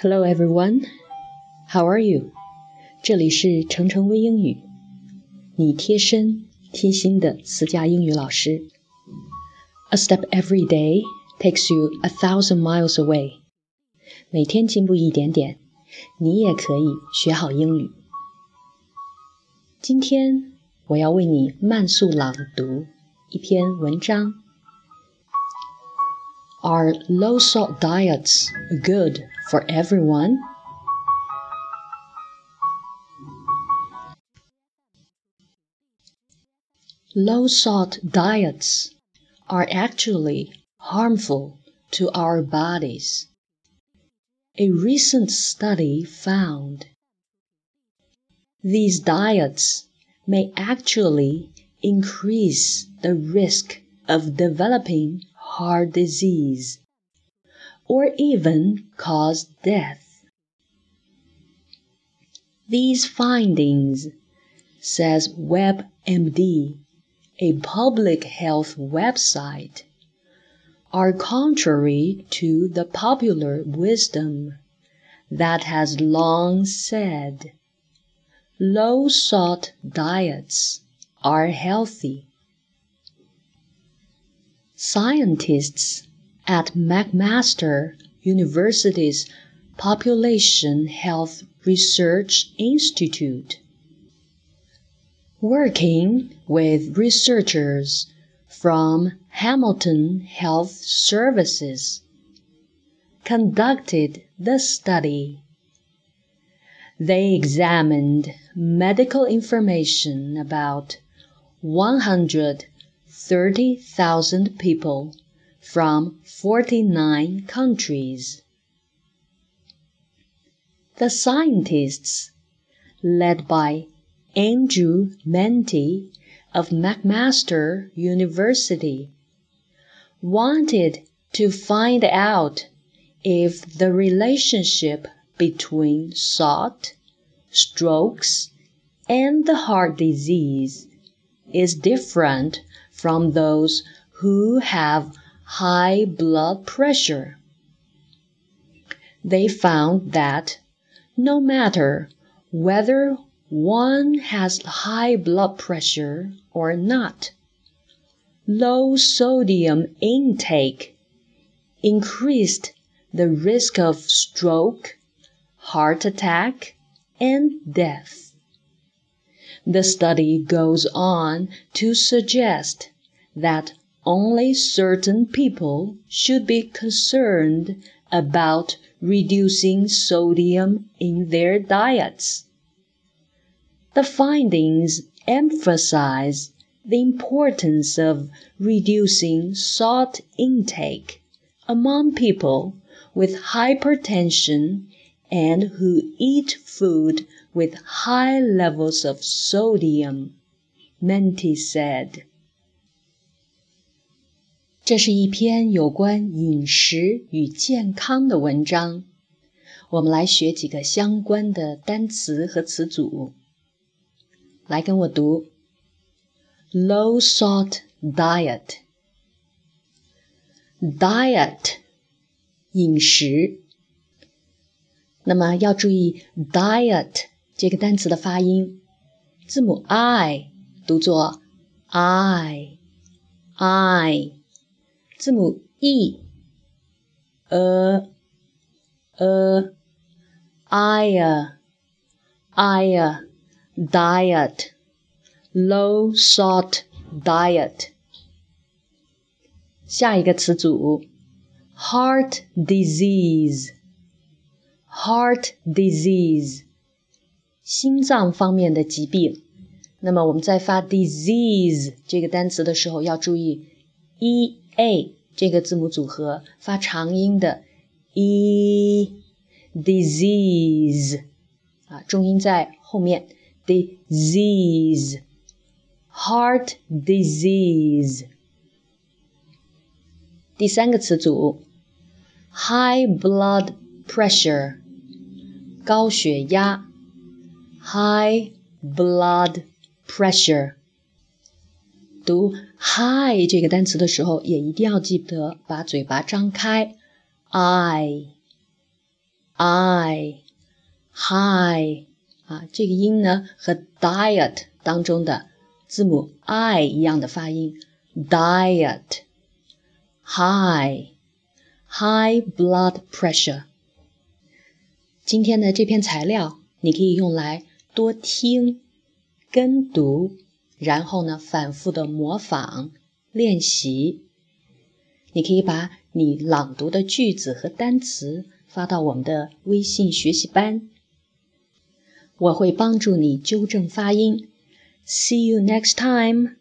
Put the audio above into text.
Hello everyone, how are you? 这里是程程微英语，你贴身贴心的私家英语老师。A step every day takes you a thousand miles away。每天进步一点点，你也可以学好英语。今天我要为你慢速朗读一篇文章。Are low salt diets good for everyone? Low salt diets are actually harmful to our bodies. A recent study found these diets may actually increase the risk of developing heart disease or even cause death. These findings, says WebMD, a public health website, are contrary to the popular wisdom that has long said low salt diets are healthy. Scientists at McMaster University's Population Health Research Institute. Working with researchers from Hamilton Health Services, conducted the study. They examined medical information about 130,000 people from 49 countries. The scientists, led by Andrew Mente of McMaster University, wanted to find out if the relationship between salt, strokes, and the heart disease is different from those who have high blood pressure. They found that no matter whether one has high blood pressure or not, low sodium intake increased the risk of stroke, heart attack, and death. The study goes on to suggest that only certain people should be concerned about reducing sodium in their diets. The findings emphasize the importance of reducing salt intake among people with hypertension and who eat food with high levels of sodium, Mente said. 这是一篇有关饮食与健康的文章。我们来学几个相关的单词和词组。来跟我读：low salt diet。diet 饮食，那么要注意 diet 这个单词的发音，字母 i 读作 i i。字母 e，呃呃，aya aya diet low salt diet。下一个词组 heart disease heart disease 心脏方面的疾病。那么我们在发 disease 这个单词的时候要注意 e。a 这个字母组合发长音的 e disease 啊，重音在后面 disease heart disease。第三个词组 high blood pressure 高血压 high blood pressure。读 high 这个单词的时候，也一定要记得把嘴巴张开，i I high 啊，这个音呢和 diet 当中的字母 i 一样的发音，diet high high blood pressure。今天的这篇材料 你可以用来多听、跟读，然后呢反复的模仿练习。你可以把你朗读的句子和单词发到我们的微信学习班，我会帮助你纠正发音。See you next time.